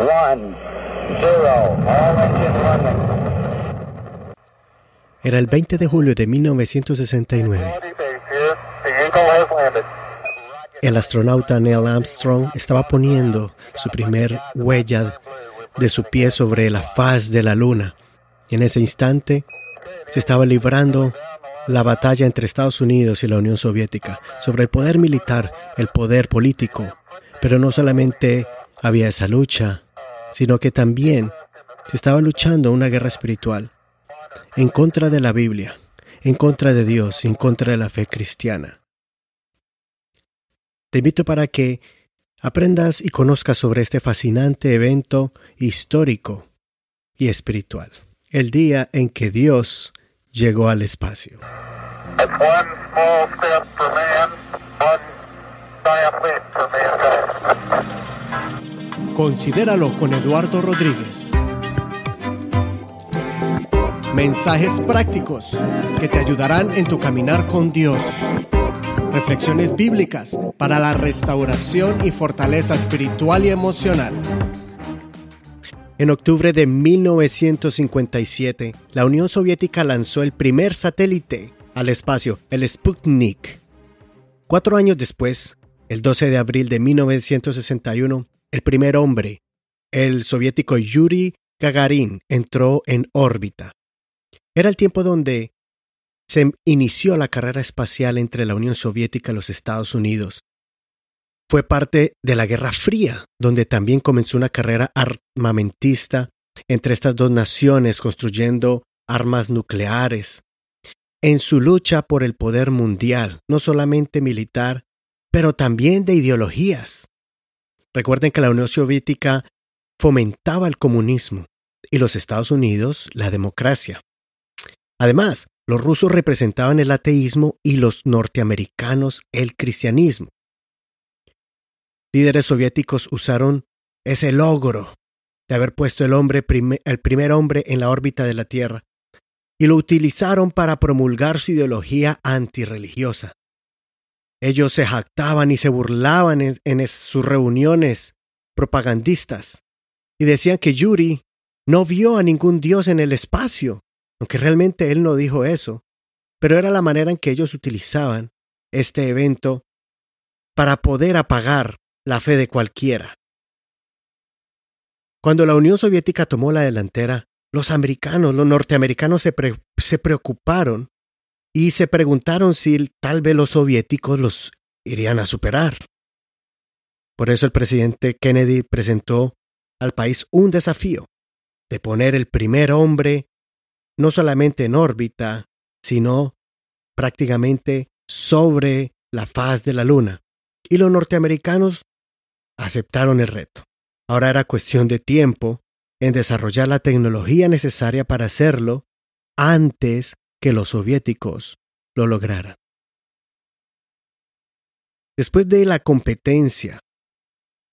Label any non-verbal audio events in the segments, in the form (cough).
one, zero, all engine running. Era el 20 de julio de 1969. Base here. The Eagle has landed. El astronauta Neil Armstrong estaba poniendo su primer huella de su pie sobre la faz de la luna. Y en ese instante se estaba librando la batalla entre Estados Unidos y la Unión Soviética sobre el poder militar, el poder político. Pero no solamente había esa lucha, sino que también se estaba luchando una guerra espiritual en contra de la Biblia, en contra de Dios, en contra de la fe cristiana. Te invito para que aprendas y conozcas sobre este fascinante evento histórico y espiritual, el día en que Dios llegó al espacio. Considéralo con Eduardo Rodríguez. Mensajes prácticos que te ayudarán en tu caminar con Dios. Reflexiones bíblicas para la restauración y fortaleza espiritual y emocional. En octubre de 1957, la Unión Soviética lanzó el primer satélite al espacio, el Sputnik. Cuatro años después, el 12 de abril de 1961, el primer hombre, el soviético Yuri Gagarin, entró en órbita. Era el tiempo donde se inició la carrera espacial entre la Unión Soviética y los Estados Unidos. Fue parte de la Guerra Fría, donde también comenzó una carrera armamentista entre estas dos naciones construyendo armas nucleares. En su lucha por el poder mundial, no solamente militar, pero también de ideologías. Recuerden que la Unión Soviética fomentaba el comunismo y los Estados Unidos la democracia. Además, los rusos representaban el ateísmo y los norteamericanos el cristianismo. Líderes soviéticos usaron ese logro de haber puesto el, hombre el primer hombre en la órbita de la Tierra y lo utilizaron para promulgar su ideología antirreligiosa. Ellos se jactaban y se burlaban en, sus reuniones propagandistas y decían que Yuri no vio a ningún dios en el espacio, aunque realmente él no dijo eso, pero era la manera en que ellos utilizaban este evento para poder apagar la fe de cualquiera. Cuando la Unión Soviética tomó la delantera, los americanos, los norteamericanos se, se preocuparon y se preguntaron si tal vez los soviéticos los irían a superar. Por eso el presidente Kennedy presentó al país un desafío de poner el primer hombre no solamente en órbita, sino prácticamente sobre la faz de la Luna. Y los norteamericanos aceptaron el reto. Ahora era cuestión de tiempo en desarrollar la tecnología necesaria para hacerlo antes que los soviéticos lo lograran. Después de la competencia,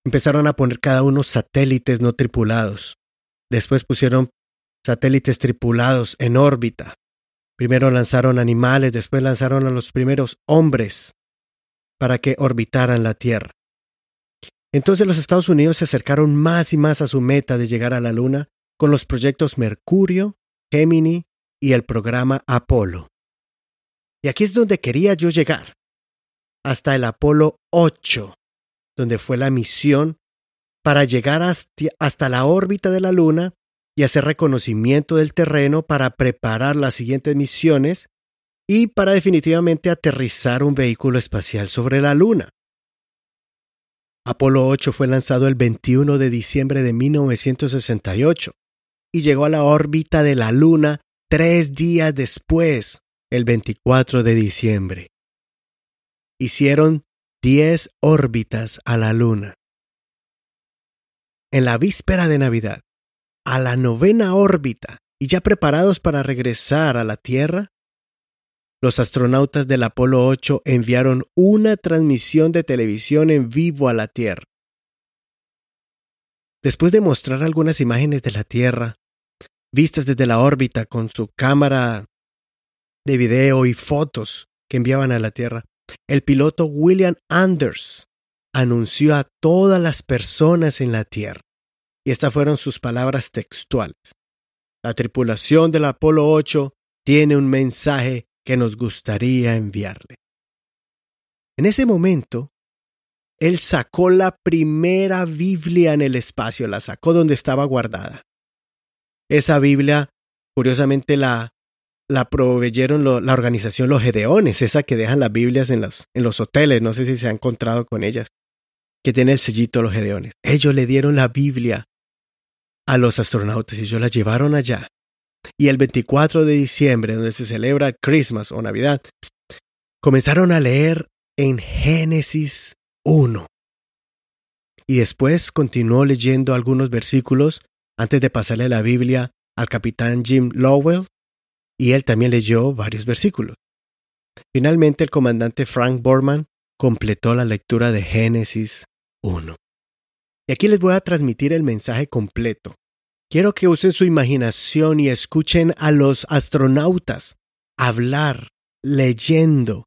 empezaron a poner cada uno satélites no tripulados. Después pusieron satélites tripulados en órbita. Primero lanzaron animales, después lanzaron a los primeros hombres para que orbitaran la Tierra. Entonces los Estados Unidos se acercaron más y más a su meta de llegar a la Luna con los proyectos Mercurio, Gemini y el programa Apolo. Y aquí es donde quería yo llegar, hasta el Apolo 8, donde fue la misión para llegar hasta, la órbita de la Luna y hacer reconocimiento del terreno para preparar las siguientes misiones y para definitivamente aterrizar un vehículo espacial sobre la Luna. Apolo 8 fue lanzado el 21 de diciembre de 1968 y llegó a la órbita de la Luna tres días después, el 24 de diciembre. Hicieron 10 órbitas a la Luna. En la víspera de Navidad, a la novena órbita y ya preparados para regresar a la Tierra, los astronautas del Apolo 8 enviaron una transmisión de televisión en vivo a la Tierra. Después de mostrar algunas imágenes de la Tierra, vistas desde la órbita con su cámara de video y fotos que enviaban a la Tierra, el piloto William Anders anunció a todas las personas en la Tierra Y estas fueron sus palabras textuales. La tripulación del Apolo 8 tiene un mensaje que nos gustaría enviarle. En ese momento, él sacó la primera Biblia en el espacio, la sacó donde estaba guardada. Esa Biblia, curiosamente, la, la proveyeron la organización Los Gedeones, esa que dejan las Biblias en, en los hoteles, no sé si se ha encontrado con ellas, que tiene el sellito Los Gedeones. Ellos le dieron la Biblia a los astronautas y ellos la llevaron allá. Y el 24 de diciembre, donde se celebra Christmas o Navidad, comenzaron a leer en Génesis 1. Y después continuó leyendo algunos versículos antes de pasarle la Biblia al capitán Jim Lowell, y él también leyó varios versículos. Finalmente el comandante Frank Borman completó la lectura de Génesis 1. Y aquí les voy a transmitir el mensaje completo. Quiero que usen su imaginación y escuchen a los astronautas hablar, leyendo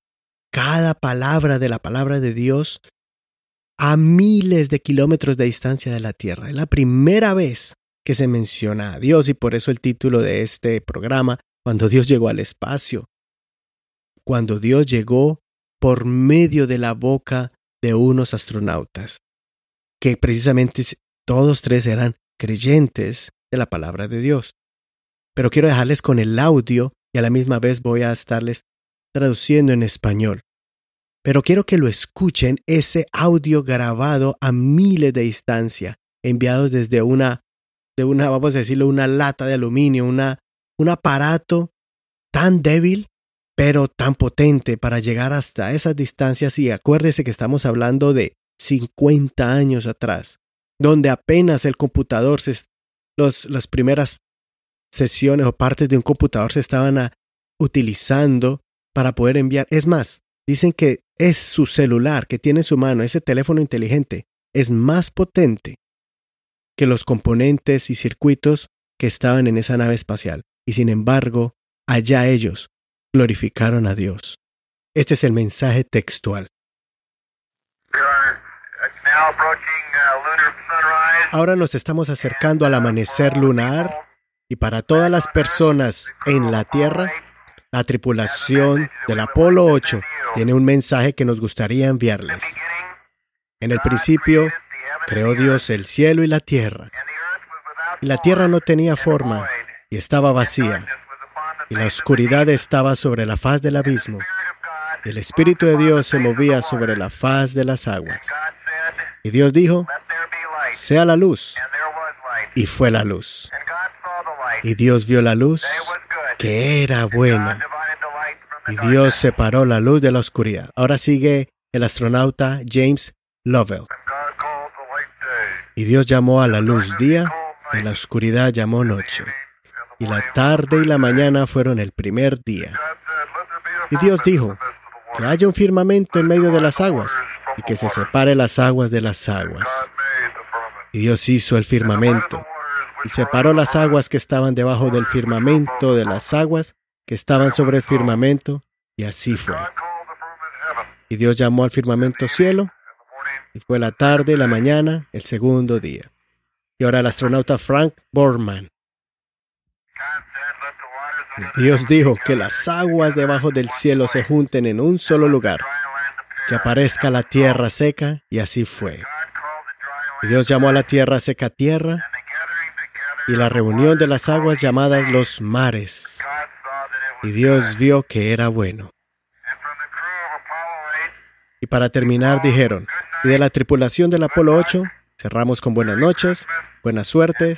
cada palabra de la palabra de Dios a miles de kilómetros de distancia de la Tierra. Es la primera vez que se menciona a Dios y por eso el título de este programa, cuando Dios llegó al espacio. Cuando Dios llegó por medio de la boca de unos astronautas, que precisamente todos tres eran creyentes de la palabra de Dios. Pero quiero dejarles con el audio y a la misma vez voy a estarles traduciendo en español pero quiero que lo escuchen ese audio grabado a miles de distancia, enviado desde una, de una, vamos a decirlo, una lata de aluminio, una, un aparato tan débil, pero tan potente para llegar hasta esas distancias. Y acuérdese que estamos hablando de 50 años atrás, donde apenas el computador, se, los, las primeras sesiones o partes de un computador se estaban utilizando para poder enviar. Es más, dicen que es su celular que tiene en su mano, ese teléfono inteligente, es más potente que los componentes y circuitos que estaban en esa nave espacial. Y sin embargo, allá ellos glorificaron a Dios. Este es el mensaje textual. Ahora nos estamos acercando al amanecer lunar y para todas las personas en la Tierra, la tripulación del Apolo 8 tiene un mensaje que nos gustaría enviarles. En el principio, creó Dios el cielo y la tierra. la tierra no tenía forma y estaba vacía, y la oscuridad estaba sobre la faz del abismo. el Espíritu de Dios se movía sobre la faz de las aguas. Y Dios dijo, sea la luz. Y fue la luz. Y Dios vio la luz, que era buena. Y Dios separó la luz de la oscuridad. Ahora sigue el astronauta James Lovell. Y Dios llamó a la luz día, y la oscuridad llamó noche. Y la tarde y la mañana fueron el primer día. Y Dios dijo, que haya un firmamento en medio de las aguas, y que se separe las aguas de las aguas. Y Dios hizo el firmamento, y separó las aguas que estaban debajo del firmamento de las aguas que estaban sobre el firmamento, y así fue. Y Dios llamó al firmamento cielo, y fue la tarde, la mañana, el segundo día. Y ahora el astronauta Frank Borman. Dios dijo que las aguas debajo del cielo se junten en un solo lugar, que aparezca la tierra seca, y así fue. Dios llamó a la tierra seca tierra, y la reunión de las aguas llamadas los mares. Y Dios vio que era bueno. Y para terminar dijeron, y de la tripulación del Apolo 8, cerramos con buenas noches, buena suerte,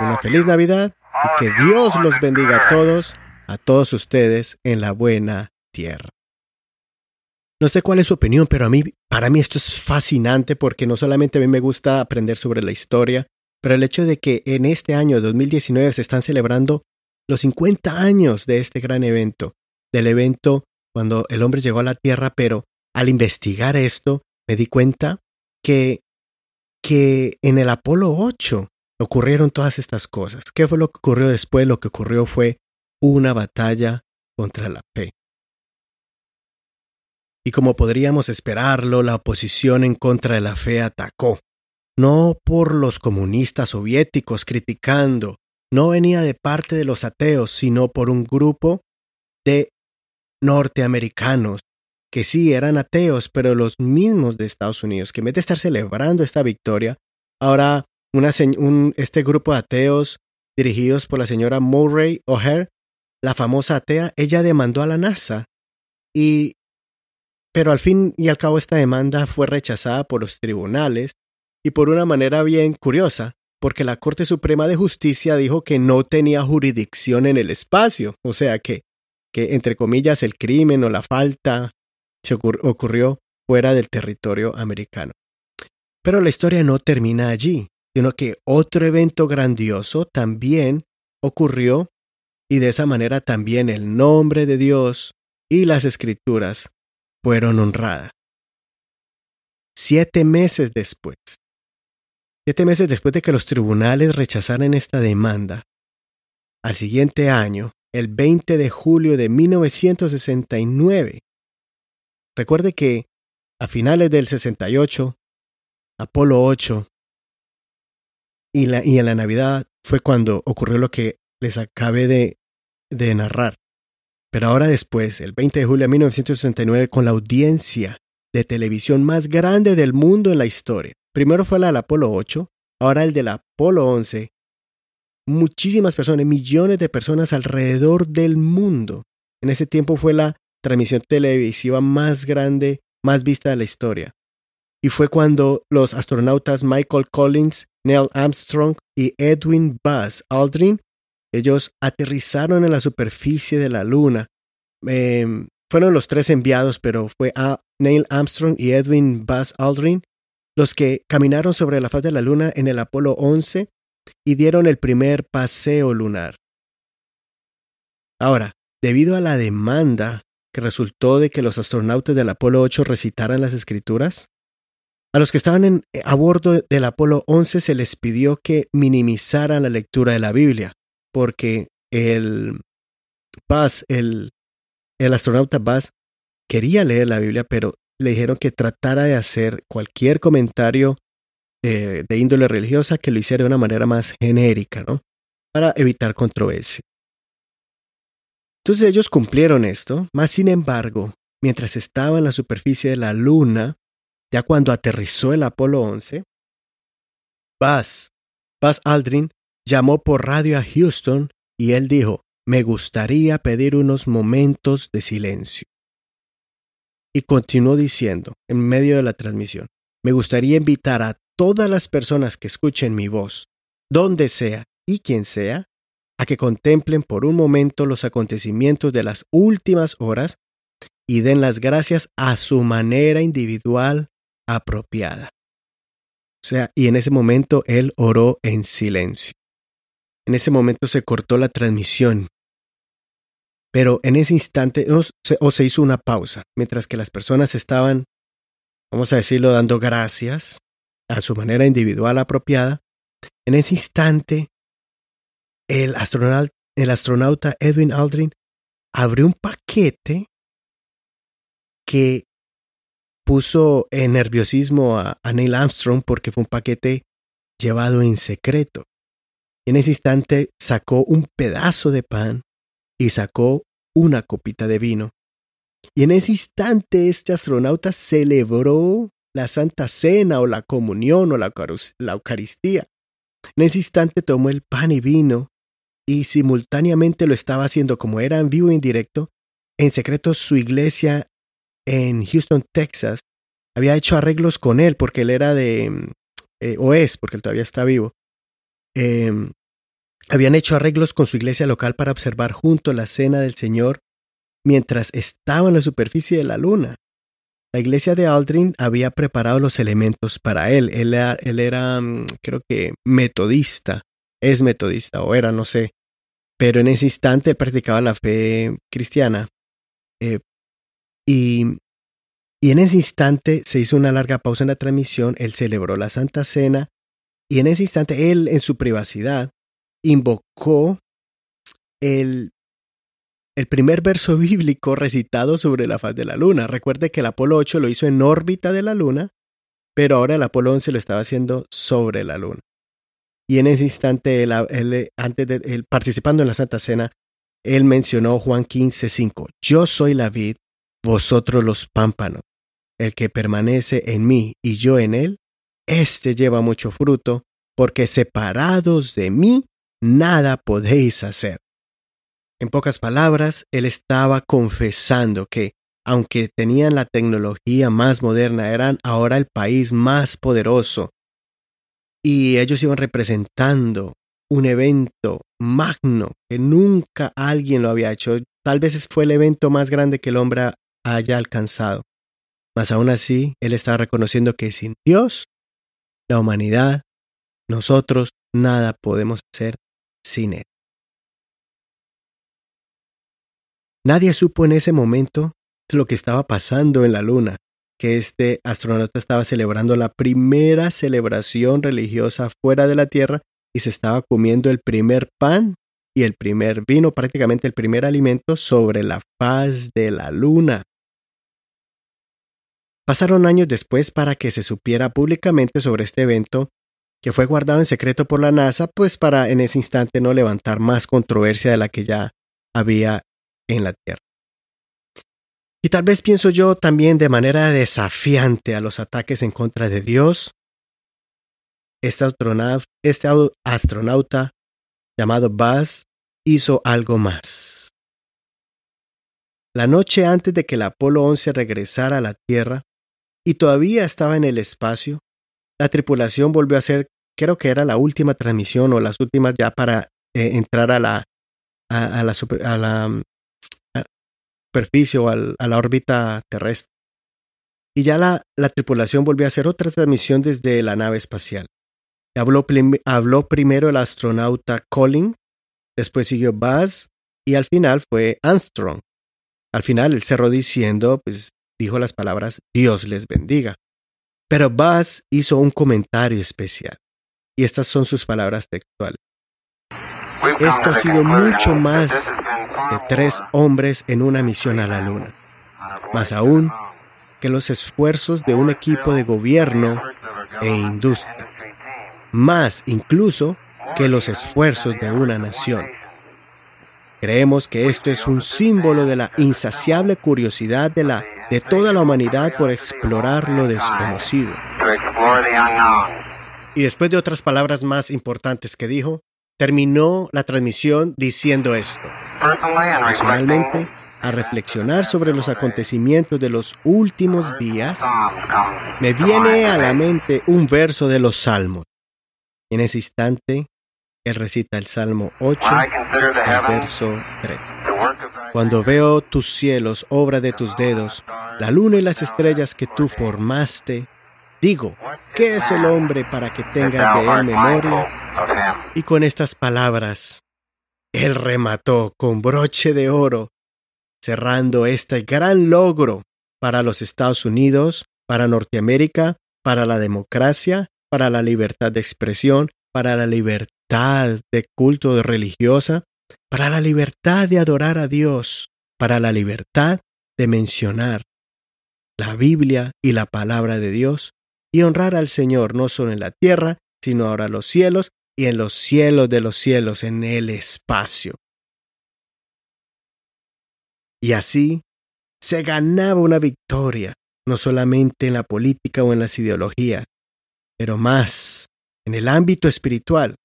una feliz Navidad y que Dios los bendiga a todos, a todos ustedes en la buena tierra. No sé cuál es su opinión, pero a mí, para mí esto es fascinante porque no solamente a mí me gusta aprender sobre la historia, pero el hecho de que en este año 2019 se están celebrando los 50 años de este gran evento, del evento cuando el hombre llegó a la Tierra, pero al investigar esto me di cuenta que, que en el Apolo 8 ocurrieron todas estas cosas. ¿Qué fue lo que ocurrió después? Lo que ocurrió fue una batalla contra la fe. Y como podríamos esperarlo, la oposición en contra de la fe atacó no por los comunistas soviéticos criticando, no venía de parte de los ateos, sino por un grupo de norteamericanos que sí eran ateos, pero los mismos de Estados Unidos, que en vez de estar celebrando esta victoria, ahora un, este grupo de ateos dirigidos por la señora Murray O'Hare, la famosa atea, ella demandó a la NASA y pero al fin y al cabo esta demanda fue rechazada por los tribunales y por una manera bien curiosa, porque la Corte Suprema de Justicia dijo que no tenía jurisdicción en el espacio, o sea que, que entre comillas el crimen o la falta se ocurrió fuera del territorio americano. Pero la historia no termina allí, sino que otro evento grandioso también ocurrió y de esa manera también el nombre de Dios y las escrituras fueron honradas. Siete meses después, siete meses después de que los tribunales rechazaran esta demanda, al siguiente año, el 20 de julio de 1969, recuerde que a finales del 68, Apolo 8 y, la, y en la Navidad fue cuando ocurrió lo que les acabé de, de narrar. Pero ahora después, el 20 de julio de 1969, con la audiencia de televisión más grande del mundo en la historia. Primero fue la del Apolo 8, ahora el del Apolo 11. Muchísimas personas, millones de personas alrededor del mundo. En ese tiempo fue la transmisión televisiva más grande, más vista de la historia. Y fue cuando los astronautas Michael Collins, Neil Armstrong y Edwin Buzz Aldrin ellos aterrizaron en la superficie de la Luna. Em, fueron los tres enviados, pero fue a Neil Armstrong y Edwin Buzz Aldrin los que caminaron sobre la faz de la Luna en el Apolo 11 y dieron el primer paseo lunar. Ahora, debido a la demanda que resultó de que los astronautas del Apolo 8 recitaran las escrituras, a los que estaban a bordo del Apolo 11 se les pidió que minimizaran la lectura de la Biblia porque el Buzz, el, el astronauta Buzz, quería leer la Biblia, pero le dijeron que tratara de hacer cualquier comentario eh, de índole religiosa que lo hiciera de una manera más genérica, ¿no? Para evitar controversia. Entonces ellos cumplieron esto, más sin embargo, mientras estaba en la superficie de la Luna, ya cuando aterrizó el Apolo 11, Buzz, Buzz Aldrin llamó por radio a Houston y él dijo, me gustaría pedir unos momentos de silencio. Y continuó diciendo, en medio de la transmisión, me gustaría invitar a todas las personas que escuchen mi voz, donde sea y quien sea, a que contemplen por un momento los acontecimientos de las últimas horas y den las gracias a su manera individual apropiada. O sea, y en ese momento él oró en silencio. En ese momento se cortó la transmisión. Pero en ese instante, o se, hizo una pausa, mientras que las personas estaban, vamos a decirlo, dando gracias a su manera individual apropiada. En ese instante, el astronauta, el astronauta Edwin Aldrin abrió un paquete que puso en nerviosismo a, Neil Armstrong porque fue un paquete llevado en secreto. En ese instante sacó un pedazo de pan y sacó una copita de vino. Y en ese instante este astronauta celebró la Santa Cena o la comunión o la, Eucaristía. En ese instante tomó el pan y vino y simultáneamente lo estaba haciendo como era en vivo e indirecto. En secreto su iglesia en Houston, Texas, había hecho arreglos con él porque él era de, eh, o es, porque él todavía está vivo, Em, habían hecho arreglos con su iglesia local para observar junto la cena del Señor mientras estaba en la superficie de la luna. La iglesia de Aldrin había preparado los elementos para él. Él era, mm, creo que, metodista. Es metodista, o era, no sé. Pero en ese instante practicaba la fe cristiana. Eh, y, y en ese instante se hizo una larga pausa en la transmisión. Él celebró la Santa Cena y en ese instante él, en su privacidad, invocó el, el primer verso (laughs) bíblico recitado sobre la faz de la luna. Recuerde que el Apolo 8 lo hizo en órbita de la luna pero ahora el Apolo 11 lo estaba haciendo sobre la luna. Y en ese instante, él, antes de él, participando en la Santa Cena, él mencionó Juan 15, 5. Yo soy la vid, vosotros los pámpanos. El que permanece en mí y yo en él, éste lleva mucho fruto, porque separados de mí, nada podéis hacer. En pocas palabras, él estaba confesando que, aunque tenían la tecnología más moderna, eran ahora el país más poderoso. Y ellos iban representando un evento magno que nunca alguien lo había hecho. Tal vez fue el evento más grande que el hombre haya alcanzado. Mas aún así, él estaba reconociendo que sin Dios, la humanidad, nosotros, nada podemos hacer sin Él. Nadie supo en ese momento lo que estaba pasando en la luna, que este astronauta estaba celebrando la primera celebración religiosa fuera de la Tierra y se estaba comiendo el primer pan y el primer vino, prácticamente el primer alimento sobre la faz de la luna. Pasaron años después para que se supiera públicamente sobre este evento, que fue guardado en secreto por la NASA, pues para en ese instante no levantar más controversia de la que ya había en la Tierra. Y tal vez pienso yo también de manera desafiante a los ataques en contra de Dios, este astronauta, este astronauta llamado Buzz hizo algo más. La noche antes de que el Apolo 11 regresara a la Tierra y todavía estaba en el espacio, la tripulación volvió a hacer, creo que era la última transmisión o las últimas ya para eh, entrar a la, a, la, a la superficie o a la órbita terrestre. Y ya la, la tripulación volvió a hacer otra transmisión desde la nave espacial. Habló, habló primero el astronauta Colin, después siguió Buzz y al final fue Armstrong. Al final él cerró diciendo, pues dijo las palabras Dios les bendiga. Pero Buzz hizo un comentario especial y estas son sus palabras textuales. Esto ha sido mucho más de tres hombres en una misión a la Luna, más aún que los esfuerzos de un equipo de gobierno e industria, más incluso que los esfuerzos de una nación. Creemos que esto es un símbolo de la insaciable curiosidad de, la, de toda la humanidad por explorar lo desconocido. Y después de otras palabras más importantes que dijo, terminó la transmisión diciendo esto. Personalmente, a reflexionar sobre los acontecimientos de los últimos días, me viene a la mente un verso de los Salmos. En ese instante, él recita el Salmo 8, el verso 3. Cuando veo tus cielos, obra de tus dedos, la luna y las estrellas que tú formaste, digo, ¿qué es el hombre para que tenga de él memoria? Y con estas palabras, él remató con broche de oro, cerrando este gran logro para los Estados Unidos, para Norteamérica, para la democracia, para la libertad de expresión, para la libertad de culto religiosa, para la libertad de adorar a Dios, para la libertad de mencionar la Biblia y la palabra de Dios y honrar al Señor no solo en la tierra, sino ahora en los cielos y en los cielos de los cielos, en el espacio. Y así se ganaba una victoria, no solamente en la política o en las ideologías, pero más en el ámbito espiritual,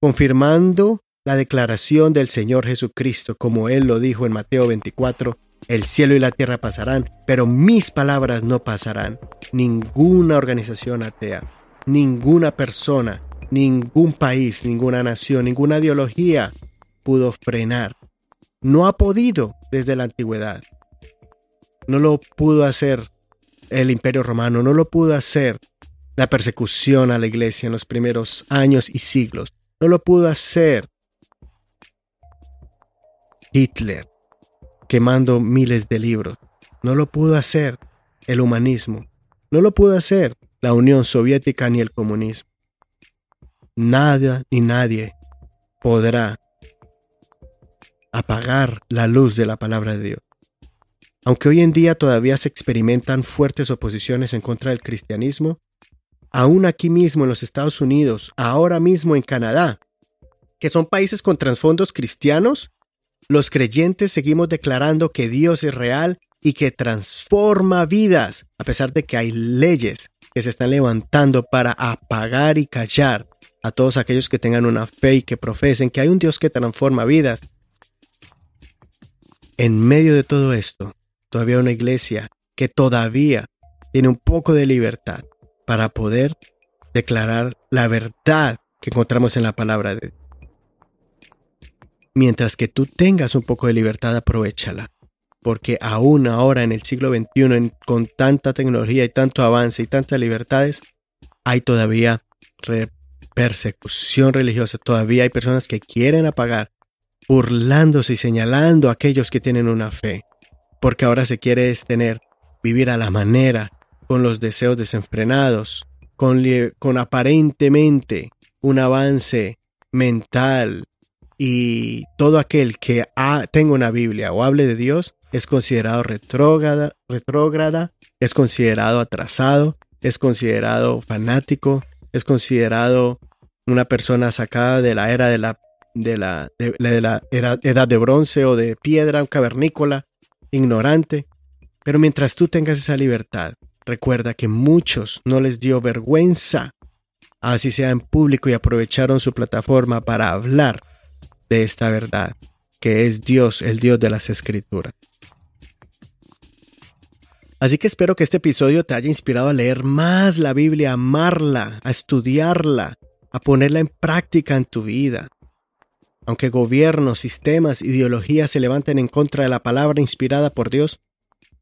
confirmando la declaración del Señor Jesucristo, como Él lo dijo en Mateo 24, el cielo y la tierra pasarán, pero mis palabras no pasarán. Ninguna organización atea, ninguna persona, ningún país, ninguna nación, ninguna ideología pudo frenar. No ha podido desde la antigüedad. No lo pudo hacer el imperio romano, no lo pudo hacer la persecución a la iglesia en los primeros años y siglos. No lo pudo hacer Hitler, quemando miles de libros. No lo pudo hacer el humanismo. No lo pudo hacer la Unión Soviética ni el comunismo. Nada ni nadie podrá apagar la luz de la palabra de Dios. Aunque hoy en día todavía se experimentan fuertes oposiciones en contra del cristianismo, aún aquí mismo en los Estados Unidos, ahora mismo en Canadá, que son países con trasfondos cristianos, los creyentes seguimos declarando que Dios es real y que transforma vidas, a pesar de que hay leyes que se están levantando para apagar y callar a todos aquellos que tengan una fe y que profesen que hay un Dios que transforma vidas. En medio de todo esto, todavía una iglesia que todavía tiene un poco de libertad para poder declarar la verdad que encontramos en la palabra de Dios. Mientras que tú tengas un poco de libertad, aprovechala. Porque aún ahora en el siglo XXI, con tanta tecnología y tanto avance y tantas libertades, hay todavía persecución religiosa. Todavía hay personas que quieren apagar, burlándose y señalando a aquellos que tienen una fe. Porque ahora se quiere tener, vivir a la manera, con los deseos desenfrenados, con, aparentemente un avance mental, y todo aquel que tenga una Biblia o hable de Dios es considerado retrógrada, retrógrada, es considerado atrasado, es considerado fanático, es considerado una persona sacada de la era de la, de la, de, la edad de bronce o de piedra, cavernícola, ignorante. Pero mientras tú tengas esa libertad, recuerda que muchos no les dio vergüenza, así sea en público y aprovecharon su plataforma para hablar de esta verdad, que es Dios, el Dios de las Escrituras. Así que espero que este episodio te haya inspirado a leer más la Biblia, a amarla, a estudiarla, a ponerla en práctica en tu vida. Aunque gobiernos, sistemas, ideologías se levanten en contra de la palabra inspirada por Dios,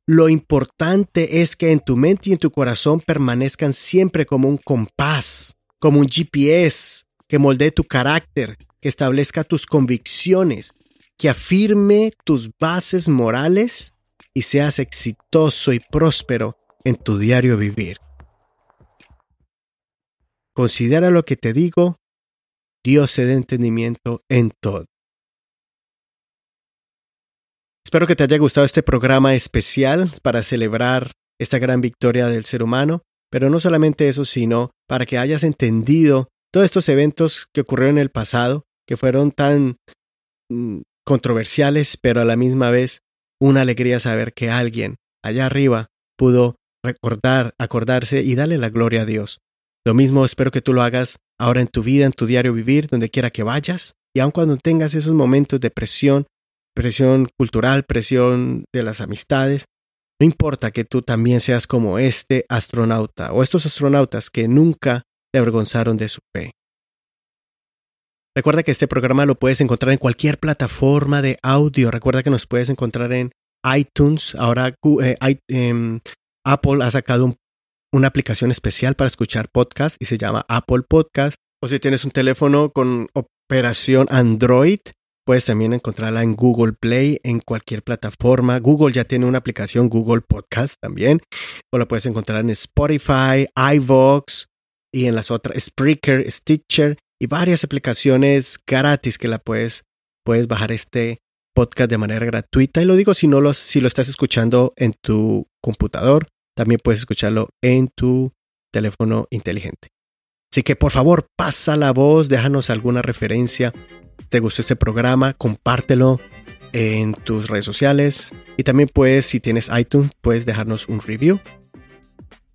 lo importante es que en tu mente y en tu corazón permanezcan siempre como un compás, como un GPS que moldee tu carácter, que establezca tus convicciones, que afirme tus bases morales y seas exitoso y próspero en tu diario vivir. Considera lo que te digo, Dios se dé entendimiento en todo. Espero que te haya gustado este programa especial para celebrar esta gran victoria del ser humano, pero no solamente eso, sino para que hayas entendido todos estos eventos que ocurrieron en el pasado que fueron tan mm, controversiales, pero a la misma vez una alegría saber que alguien allá arriba pudo recordar, acordarse y darle la gloria a Dios. Lo mismo espero que tú lo hagas ahora en tu vida, en tu diario vivir, donde quiera que vayas, y aun cuando tengas esos momentos de presión, presión cultural, presión de las amistades, no importa que tú también seas como este astronauta o estos astronautas que nunca te avergonzaron de su fe. Recuerda que este programa lo puedes encontrar en cualquier plataforma de audio. Recuerda que nos puedes encontrar en iTunes. Ahora eh, em, Apple ha sacado una aplicación especial para escuchar podcasts y se llama Apple Podcast. O si tienes un teléfono con operación Android, puedes también encontrarla en Google Play, en cualquier plataforma. Google ya tiene una aplicación Google Podcast también. O la puedes encontrar en Spotify, iVoox y en las otras Spreaker, Stitcher varias aplicaciones gratis que la puedes, puedes bajar este podcast de manera gratuita. Y lo digo si no lo, si lo estás escuchando en tu computador, también puedes escucharlo en tu teléfono inteligente. Así que por favor, pasa la voz, déjanos alguna referencia. ¿Te gustó este programa? Compártelo en tus redes sociales. Y también puedes, si tienes iTunes, puedes dejarnos un review.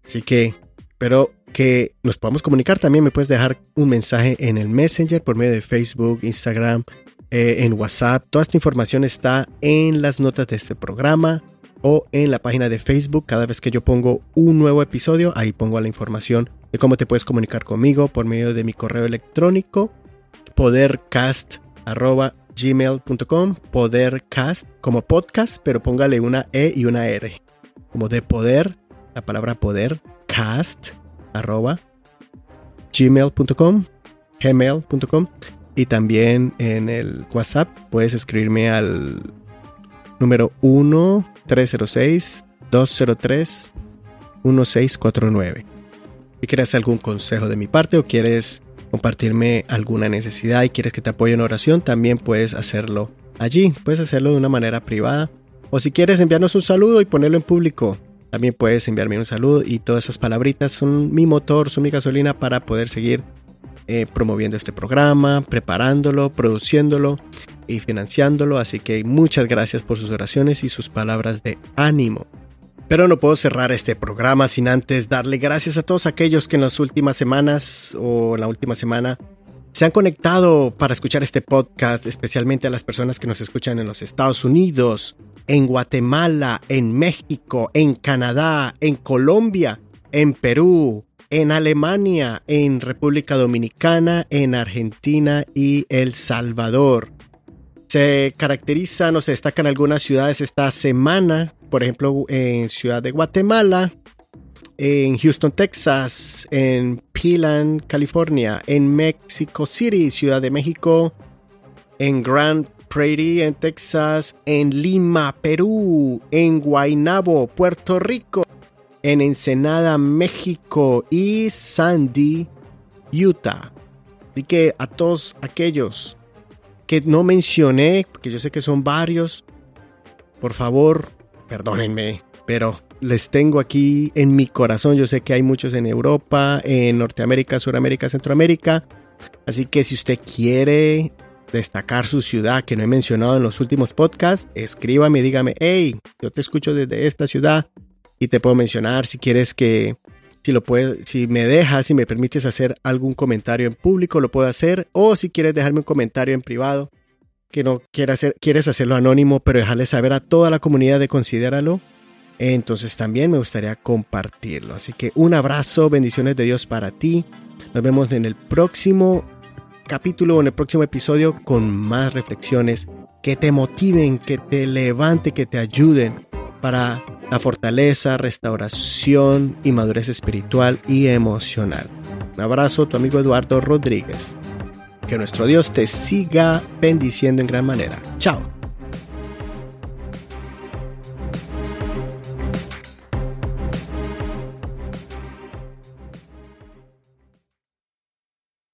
Así que espero que nos podamos comunicar. También me puedes dejar un mensaje en el Messenger por medio de Facebook, Instagram, eh, en WhatsApp. Toda esta información está en las notas de este programa o en la página de Facebook. Cada vez que yo pongo un nuevo episodio, ahí pongo la información de cómo te puedes comunicar conmigo por medio de mi correo electrónico podercast.gmail.com podercast como podcast, pero póngale una E y una R. Como de poder, la palabra poder, cast arroba gmail.com, gmail.com y también en el WhatsApp puedes escribirme al número 1-306-203-1649. Si quieres algún consejo de mi parte o quieres compartirme alguna necesidad y quieres que te apoye en oración, también puedes hacerlo allí. Puedes hacerlo de una manera privada. O si quieres enviarnos un saludo y ponerlo en público, también puedes enviarme un saludo y todas esas palabritas son mi motor, son mi gasolina para poder seguir eh, promoviendo este programa, preparándolo, produciendo y financiándolo. Así que muchas gracias por sus oraciones y sus palabras de ánimo. Pero no puedo cerrar este programa sin antes darle gracias a todos aquellos que en las últimas semanas o en la última semana se han conectado para escuchar este podcast, especialmente a las personas que nos escuchan en los Estados Unidos, en Guatemala, en México, en Canadá, en Colombia, en Perú, en Alemania, en República Dominicana, en Argentina y El Salvador. Se caracterizan o se destacan algunas ciudades esta semana, por ejemplo, en Ciudad de Guatemala, en Houston, Texas, en Pelan, California, en Mexico City, Ciudad de México, en Grand Prairie, en Texas, en Lima, Perú, en Guaynabo, Puerto Rico, en Ensenada, México y Sandy, Utah. Así que a todos aquellos que no mencioné, porque yo sé que son varios, por favor, perdónenme, pero les tengo aquí en mi corazón. Yo sé que hay muchos en Europa, en Norteamérica, Suramérica, Centroamérica. Así que si usted quiere destacar su ciudad que no he mencionado en los últimos podcasts, escríbame, dígame, hey, yo te escucho desde esta ciudad y te puedo mencionar si quieres que, si lo puedes, si me dejas, si me permites hacer algún comentario en público, lo puedo hacer, o si quieres dejarme un comentario en privado, que no quieras, hacer, quieres hacerlo anónimo, pero dejarle saber a toda la comunidad de Considéralo, entonces también me gustaría compartirlo. Así que un abrazo, bendiciones de Dios para ti. Nos vemos en el próximo capítulo o en el próximo episodio con más reflexiones que te motiven, que te levanten, que te ayuden para la fortaleza, restauración y madurez espiritual y emocional. Un abrazo, tu amigo Eduardo Rodríguez. Que nuestro Dios te siga bendiciendo en gran manera. Chao.